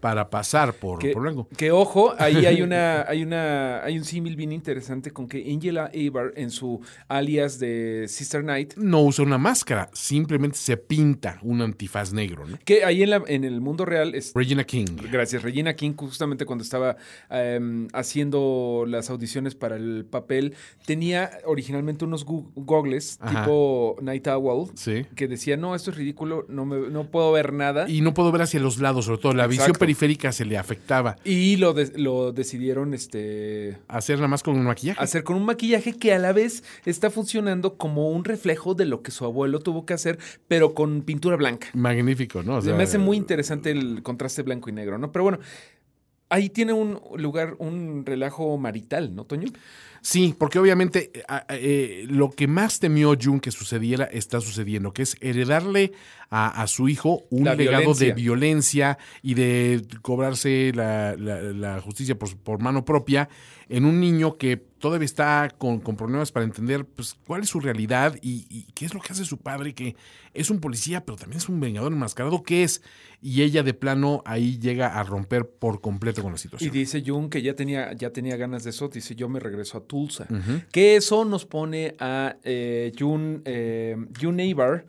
para pasar por, que, por blanco. que, ojo, ahí hay una, hay una, hay un símil bien interesante con que Angela Abar en su alias de Sister Night, No usa una máscara, simplemente se pinta un antifaz negro, ¿no? que ahí en, la, en el mundo real es Regina King. Gracias. Regina King, justamente cuando estaba em, haciendo las audiciones para el papel, tenía originalmente unos goggles Ajá. tipo Night Owl Sí. que decía, no, esto es ridículo, no, me- no puedo ver nada. Y, no puedo ver hacia los lados, sobre todo la visión Exacto. Periférica se le afectaba. lo, de- lo decidieron este, Hacer nada más con un maquillaje. hacer con un maquillaje que a la vez está funcionando como un reflejo de lo que su abuelo tuvo que hacer, pero con pintura blanca. Magnífico, ¿no? O sea, me hace muy interesante el contraste blanco y negro, ¿no? Pero bueno, ahí tiene un lugar, un relajo marital, ¿no, Toño? Sí, porque obviamente eh, eh, lo que más temió Jun que sucediera está sucediendo, que es heredarle a, a su hijo un La legado violencia. de violencia y de cobrarse la, la- la justicia por, por mano propia en un niño que todavía está con, con problemas para entender pues, cuál es su realidad y, y qué es lo que hace su padre, que es un policía, pero también es un vengador enmascarado, ¿qué es? Y ella de plano ahí llega a romper por completo con la Y situación. dice Jun que ya tenía, ya tenía ganas de eso. Dice, yo me regreso a Tulsa. Que eso nos pone a eh, Jun, eh, Jun Abar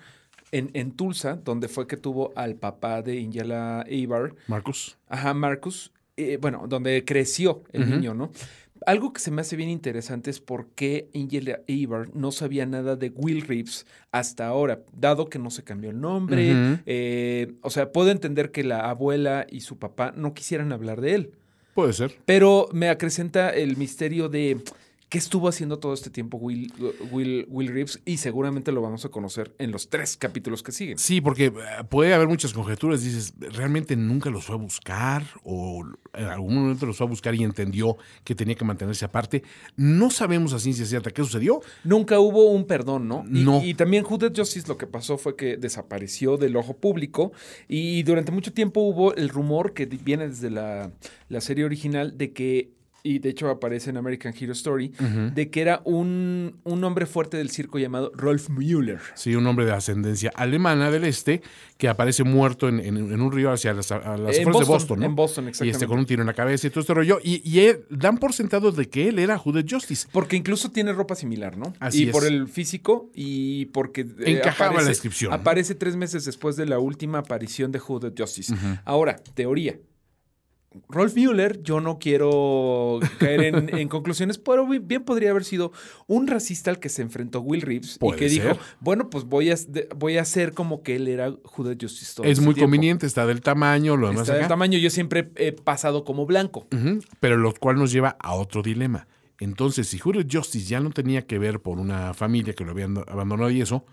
en, en Tulsa, donde fue que tuvo al papá de Angela Abar, Marcus. ajá, Marcus, eh, bueno, donde creció el niño, ¿no? Algo que se me hace bien interesante es por qué Angela Abar no sabía nada de Will Reeves hasta ahora, dado que no se cambió el nombre. Eh, o sea, puedo entender que la abuela y su papá no quisieran hablar de él, Puede ser. pero me acrecenta el misterio de qué estuvo haciendo todo este tiempo Will, Will, Will Reeves y seguramente lo vamos a conocer en los tres capítulos que siguen. Sí, porque eh, puede haber muchas conjeturas. Dices, ¿realmente nunca los fue a buscar? ¿O en algún momento los fue a buscar y entendió que tenía que mantenerse aparte? No sabemos a ciencia cierta qué sucedió. Nunca hubo un perdón, ¿no? Y, No. y también Did Justice lo que pasó fue que desapareció del ojo público y durante mucho tiempo hubo el rumor que viene desde la, la serie original de que, y de hecho aparece en American Hero Story, de que era un, un hombre fuerte del circo llamado Rolf Müller. Sí, un hombre de ascendencia alemana del este que aparece muerto en, en- en un río hacia las, a las afueras de Boston, Boston, ¿no? en Boston, Y exactamente. este, con un tiro en la cabeza y todo este rollo. Y, y él- dan por sentado de que él era Did Justice. Porque incluso tiene ropa similar, ¿no? Así y es. por el físico y porque eh, Encajaba la descripción. Aparece tres meses después de la última aparición de Did Justice. Ahora, teoría. Rolf Müller, yo no quiero caer en, en conclusiones, pero bi- bien podría haber sido un racista al que se enfrentó Will Reeves y que dijo, bueno, pues voy a, voy a hacer como que él era Did Justice todo es muy tiempo. conveniente, está del tamaño, lo demás Está del tamaño, yo siempre he pasado como blanco. Pero lo cual nos lleva a otro dilema. Entonces, si Did Justice ya no tenía que ver por una familia que lo habían abandonado y eso,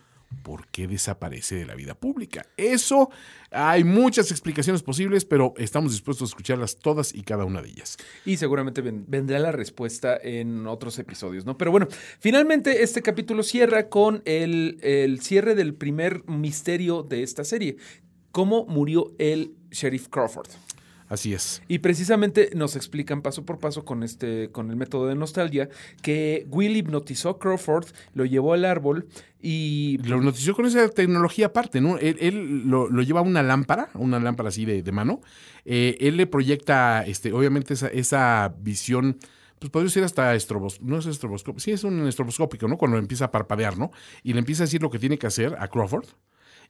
¿por qué desaparece de la vida pública? Eso hay muchas explicaciones posibles, pero estamos dispuestos a escucharlas todas y cada una de ellas. Y seguramente ven- vendrá la respuesta en otros episodios, ¿no? Pero bueno, finalmente este capítulo cierra con el, el cierre del primer misterio de esta serie. ¿Cómo murió el sheriff Crawford? Así es. Y precisamente nos explican paso por paso con este, con el método de nostalgia, que Will hipnotizó a Crawford, lo llevó al árbol y Lo notició con esa tecnología aparte, ¿no? Él, él lo, lo lleva a una lámpara, una lámpara así de, de mano. Eh, él le proyecta, este, obviamente, esa, esa visión. Pues podría ser hasta estrobos, no es estroboscópico, sí es un estroboscópico, ¿no? Cuando empieza a parpadear, ¿no? Y le empieza a decir lo que tiene que hacer a Crawford.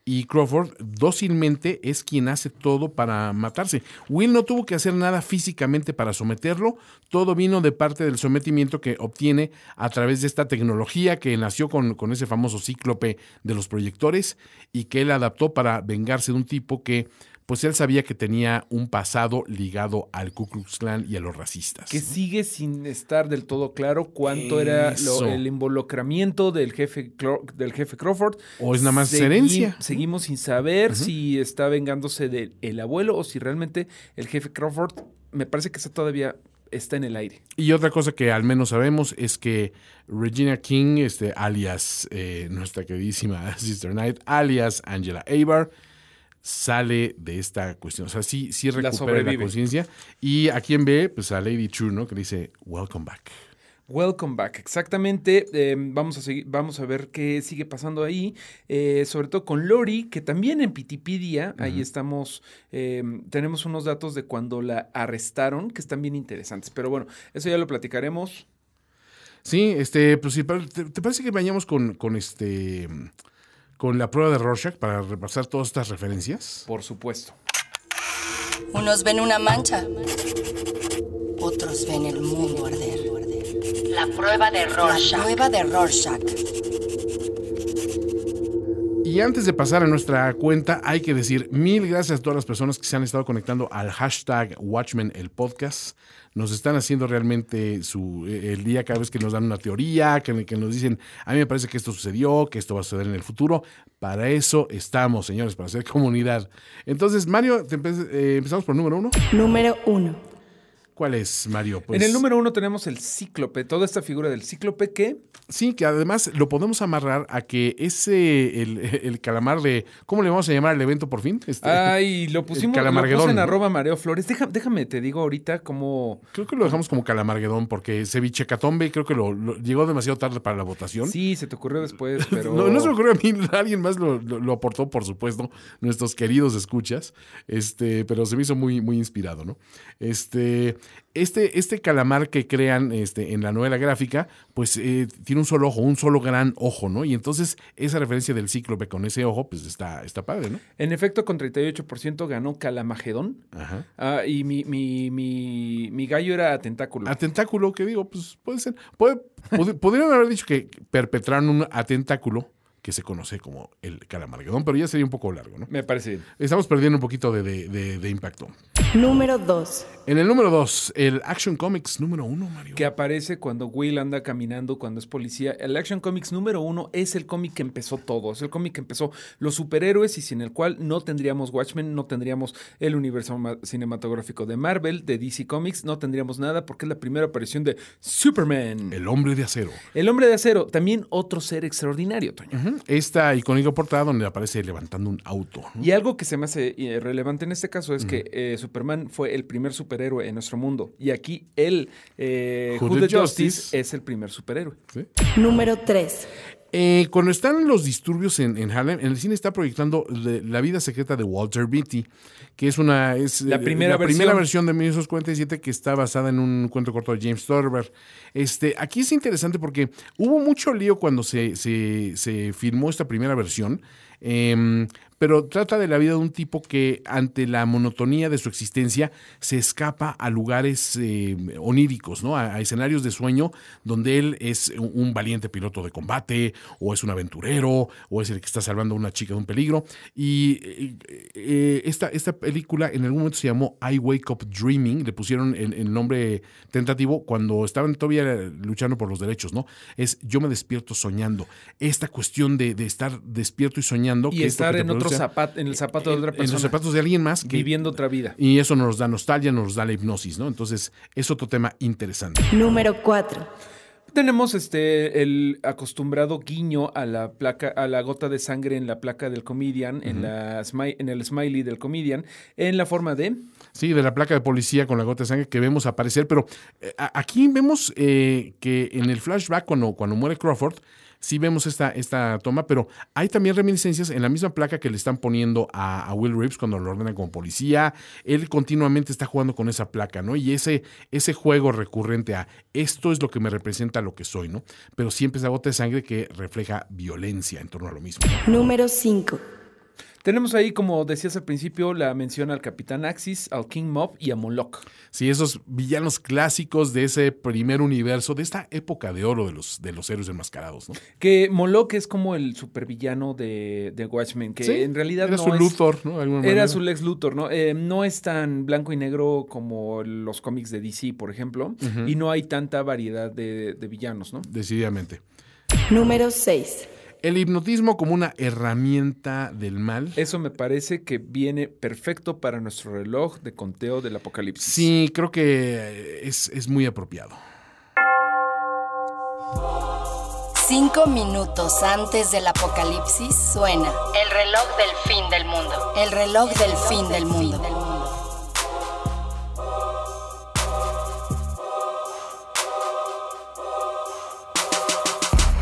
Y Crawford dócilmente es quien hace todo para matarse. Will no tuvo que hacer nada físicamente para someterlo, todo vino de parte del sometimiento que obtiene a través de esta tecnología que nació con, con ese famoso cíclope de los proyectores y que él adaptó para vengarse de un tipo que pues él sabía que tenía un pasado ligado al Ku Klux Klan y a los racistas. que sigue sin estar del todo claro cuánto era lo- el involucramiento del jefe, del jefe Crawford. O es nada más Segui- herencia. Seguimos sin saber si está vengándose del el abuelo o si realmente el jefe Crawford, me parece que eso todavía está en el aire. Y otra cosa que al menos sabemos es que Regina King, este, alias eh, nuestra queridísima Sister Knight, alias Angela Abar, sale de esta cuestión. O sea, sí, sí recupera la, conciencia. Y a quien ve, pues a Lady True, ¿no? Que dice, welcome back. Welcome back, exactamente. eh, vamos, a seguir, vamos a ver qué sigue pasando ahí, eh, sobre todo con Lori, que también en Pitipedia, ahí estamos, eh, tenemos unos datos de cuando la arrestaron, que están bien interesantes. Pero bueno, eso ya lo platicaremos. Sí, este, pues ¿te, te parece que vayamos con, con este con la prueba de Rorschach para repasar todas estas referencias? Por supuesto. Unos ven una mancha, otros ven el mundo arder. La prueba de La Rorschach. prueba de Rorschach. Y antes de pasar a nuestra cuenta, hay que decir mil gracias a todas las personas que se han estado conectando al hashtag Watchmen el podcast. Nos están haciendo realmente su, eh, el día cada vez que nos dan una teoría, que, que nos dicen, a mí me parece que esto sucedió, que esto va a suceder en el futuro. Para eso estamos, señores, para hacer comunidad. Entonces, Mario, eh, empezamos por número uno. Número 1. ¿Cuál es, Mario? Pues, en el número uno tenemos el cíclope, toda esta figura del cíclope que Sí, que además lo podemos amarrar a que ese, el, el calamar de, ¿cómo le vamos a llamar al evento por fin? Este, Ay, lo pusimos lo puse en ¿no? arroba Mareo Flores. Deja- déjame, te digo ahorita cómo. Creo que lo dejamos como calamarguedón porque Ceviche Catombe creo que lo, lo- llegó demasiado tarde para la votación. Sí, se te ocurrió después, pero. No, no se me ocurrió a mí, alguien más lo, lo- lo aportó, por supuesto, nuestros queridos escuchas, este, pero se me hizo muy, muy inspirado, ¿no? Este, este, este calamar que crean este, en la novela gráfica, pues eh, tiene un solo ojo, un solo gran ojo, ¿no? Y entonces esa referencia del cíclope con ese ojo, pues está, está padre, ¿no? En efecto, con 38% ganó Calamagedón. Ajá. Ah, y mi, mi, mi, mi gallo era Tentáculo. A tentáculo, que digo, pues puede ser. Puede, pod- podrían haber dicho que perpetraron un atentáculo que se conoce como el calamarguedón, pero ya sería un poco largo, ¿no? Me parece bien. Estamos perdiendo un poquito de, de- de- de impacto. Número 2. En el número 2, el Action Comics número 1, Mario. que aparece cuando Will anda caminando, cuando es policía. El Action Comics número uno es el cómic que empezó todo, es el cómic que empezó los superhéroes y sin el cual no tendríamos Watchmen, no tendríamos el universo ma- cinematográfico de Marvel, de DC Comics, no tendríamos nada porque es la primera aparición de Superman. El, El hombre de acero. hombre de acero, también otro ser extraordinario, Toño. Ujú. Esta icónica portada donde aparece levantando un auto. ¿no? Y algo que se me hace eh, relevante en este caso es que eh, Superman fue el primer superhéroe en nuestro mundo. Y aquí él, eh, Justice. Justice, es el primer superhéroe. ¿sí? Número 3. Eh, cuando están los disturbios en, en Harlem, en el cine está proyectando La vida secreta de Walter Beatty, que es una es La eh, primera la primera versión. versión de 1947 que está basada en un cuento corto de James Thorber. Este, aquí es interesante porque hubo mucho lío cuando se, se, se esta primera versión. em, pero trata de la vida de un tipo que ante la monotonía de su existencia se escapa a lugares eh, oníricos, ¿no? A, escenarios de sueño donde él es un, un valiente piloto de combate o es un aventurero o es el que está salvando a una chica de un peligro. Y eh, eh, esta, esta película en algún momento se llamó I Wake Up Dreaming, le pusieron el, el nombre tentativo cuando estaban todavía luchando por los derechos, ¿no? Es yo me despierto soñando. Esta cuestión de, de estar despierto y soñando. Y que es estar que en otro zapato, en el zapato de otra en- en persona. los zapatos de alguien más que- viviendo otra vida. y eso nos da nostalgia, nos da la hipnosis, ¿no? Entonces, es otro tema interesante. Número 4. Tenemos este el acostumbrado guiño a la placa, a la gota de sangre en la placa del comedian, en la smi- en el smiley del comedian, en la forma de Sí, de la placa de policía con la gota de sangre que vemos aparecer, pero eh, aquí vemos eh, que en el flashback, cuando, cuando muere Crawford, sí vemos esta, esta toma, pero hay también reminiscencias en la misma placa que le están poniendo a, Will Reeves cuando lo ordenan como policía. Él continuamente está jugando con esa placa, ¿no? Y ese, ese juego recurrente a esto es lo que me representa lo que soy, ¿no? Pero siempre esa gota de sangre que refleja violencia en torno a lo mismo. Número 5. Tenemos ahí, como decías al principio, la mención al Capitán Axis, al King Mob y a Moloch. Sí, esos villanos clásicos de ese primer universo, de esta época de oro de los, de los héroes enmascarados, ¿no? Que Moloch es como el supervillano de, de Watchmen, que Sí, en realidad era no su es- Luthor, ¿no? Era manera. su Lex Luthor, ¿no? Eh, no es tan blanco y negro como los cómics de DC, por ejemplo, y no hay tanta variedad de, de villanos, ¿no? Decididamente. Número 6. El hipnotismo como una herramienta del mal. Eso me parece que viene perfecto para nuestro reloj de conteo del apocalipsis. Sí, creo que es, es muy apropiado. Cinco minutos antes del apocalipsis suena El reloj del fin del mundo. el reloj del fin del mundo.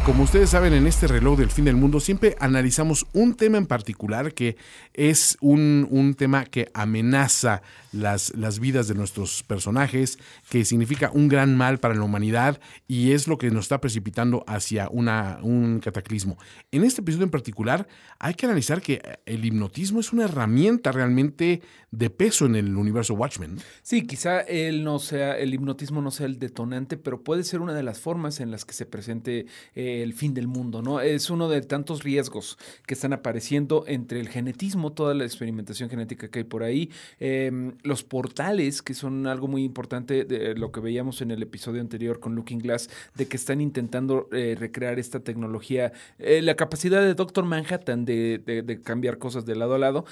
Como ustedes saben, en este reloj del fin del mundo siempre analizamos un tema en particular que es un, un tema que amenaza las, las vidas de nuestros personajes, que significa un gran mal para la humanidad y es lo que nos está precipitando hacia una, un cataclismo. En este episodio en particular hay que analizar que el hipnotismo es una herramienta realmente de peso en el universo Watchmen. Sí, quizá él no sea, el hipnotismo no sea el detonante, pero puede ser una de las formas en las que se presente eh, el fin del mundo, ¿no? Es uno de tantos riesgos que están apareciendo entre el genetismo, toda la experimentación genética que hay por ahí, eh, los portales, que son algo muy importante de lo que veíamos en el episodio anterior con Looking Glass, de que están intentando eh, recrear esta tecnología, eh, la capacidad de Doctor Manhattan de- de cambiar cosas de lado a lado.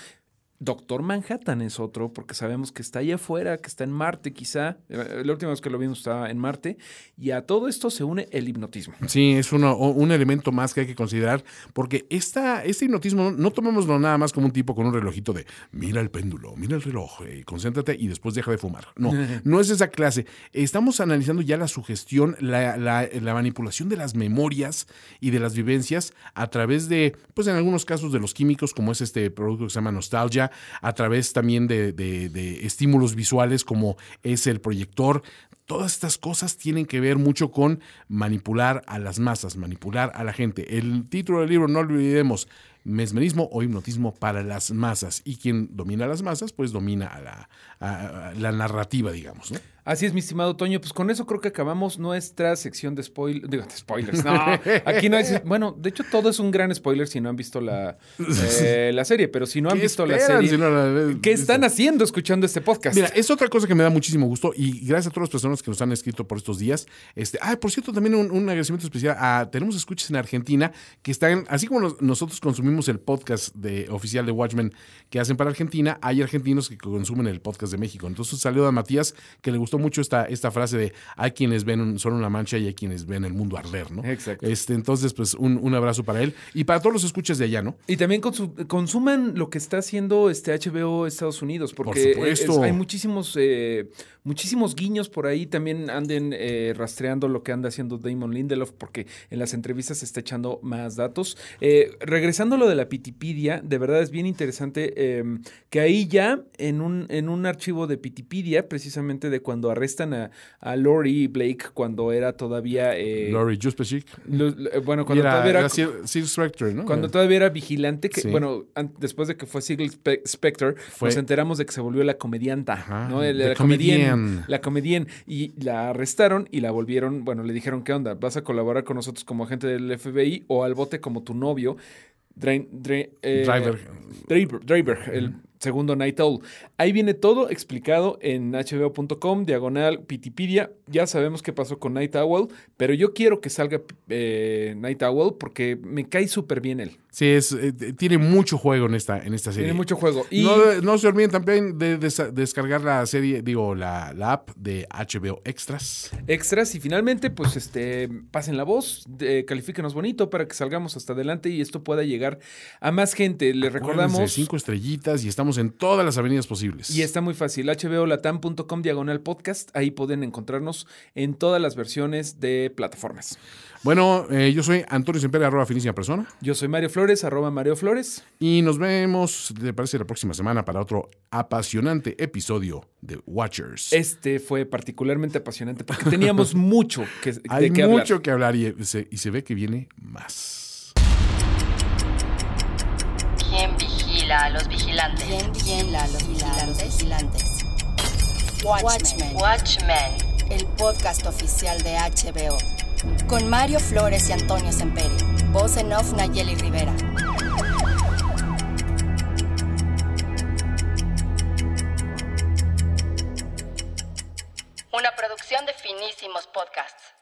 Doctor Manhattan es otro, porque sabemos que está allá afuera, que está en Marte quizá. Eh, La última vez que lo vimos estaba en Marte. Y a todo esto se une el hipnotismo. Sí, es uno- un elemento más que hay que considerar, porque esta, este hipnotismo no, no tomémoslo nada más como un tipo con un relojito de mira el péndulo, mira el reloj, eh, concéntrate y después deja de fumar. No, no es esa clase. Estamos analizando ya la sugestión, la, la- la manipulación de las memorias y de las vivencias a través de, pues en algunos casos de los químicos, como es este producto que se llama Nostalgia, a través también de, de- estímulos visuales como es el proyector. Todas estas cosas tienen que ver mucho con manipular a las masas, manipular a la gente. El título del libro, no olvidemos, mesmerismo o hipnotismo para las masas. Y quien domina las masas, pues domina a la, la narrativa, digamos. ¿no? Así es, mi estimado Toño. Pues con eso creo que acabamos nuestra sección de spoilers. Digo, de spoilers. No, aquí no hay. Bueno, de hecho, todo es un gran spoiler si no han visto la, eh, la serie. Pero si no han ¿Qué visto la serie, si no la- ¿qué están haciendo escuchando este podcast? Mira, es otra cosa que me da muchísimo gusto y gracias a todas las personas que nos han escrito por estos días. Este, ah, por cierto, también un, un agradecimiento especial a tenemos escuchas en Argentina que están, así como nos- nosotros consumimos el podcast de oficial de Watchmen que hacen para Argentina, hay argentinos que consumen el podcast de México. Entonces salió a Matías que le gustó mucho esta, esta frase de hay quienes ven un- solo una mancha y hay quienes ven el mundo arder, ¿no? Exacto. Este, entonces, pues un, un abrazo para él y para todos los escuchas de allá, ¿no? Y también consu- consuman lo que está haciendo este HBO Estados Unidos, porque Por es- supuesto. hay muchísimos, eh, muchísimos guiños por ahí. También anden eh, rastreando lo que anda haciendo Damon Lindelof, porque en las entrevistas se está echando más datos. Eh, regresando a lo de la Pitipedia, de verdad es bien interesante eh, que ahí ya en un, en un archivo de Pitipedia, precisamente de cuando arrestan a, a Lori Blake, cuando era todavía... eh, Laurie Juspechik. lo- lo- bueno, cuando era, todavía era era Sir Spectre, ¿no? cuando todavía era vigilante, que Sí. bueno, después de que fue Sigil Spe- Spector, Fue- nos enteramos de que se volvió la comedianta, Ajá, ¿no? La comedian. la comedian. Y la arrestaron y la volvieron, bueno, le dijeron, ¿qué onda? ¿Vas a colaborar con nosotros como agente del FBI o al bote como tu novio? Drain- Drain- eh, Driver. Driver, Driver, el segundo Night Owl. Ahí viene todo explicado en hbo.com, diagonal Pitipedia. Ya sabemos qué pasó con Night Owl, pero yo quiero que salga eh, Night Owl porque me cae súper bien él. Sí, es, eh, tiene mucho juego en esta, en esta serie. Tiene mucho juego. Y No, no se olviden también de, des- descargar la serie, digo, la, la app de HBO Extras. extras. Y finalmente, pues, este, pasen la voz, de- califíquenos bonito para que salgamos hasta adelante y esto pueda llegar a más gente. Les Acuérdense, recordamos. cinco estrellitas y estamos en todas las avenidas posibles. Y está muy fácil, hbolatam.com diagonal podcast, ahí pueden encontrarnos en todas las versiones de plataformas. Bueno, eh, yo soy Antonio Sempere, arroba finísima persona. Yo soy Mario Flores, arroba Mario Flores. Y nos vemos, ¿te parece, la próxima semana para otro apasionante episodio de Watchers. Este fue particularmente apasionante porque teníamos mucho que, de Hay hablar. mucho que hablar y se, y se ve que viene más. A los vigilantes? Bien, bien, la, los vigilantes. vigilantes. Watchmen, Watchmen. el podcast oficial de HBO. Con Mario Flores y Antonio Semperi. Voz en off Nayeli Rivera. Una producción de finísimos podcasts.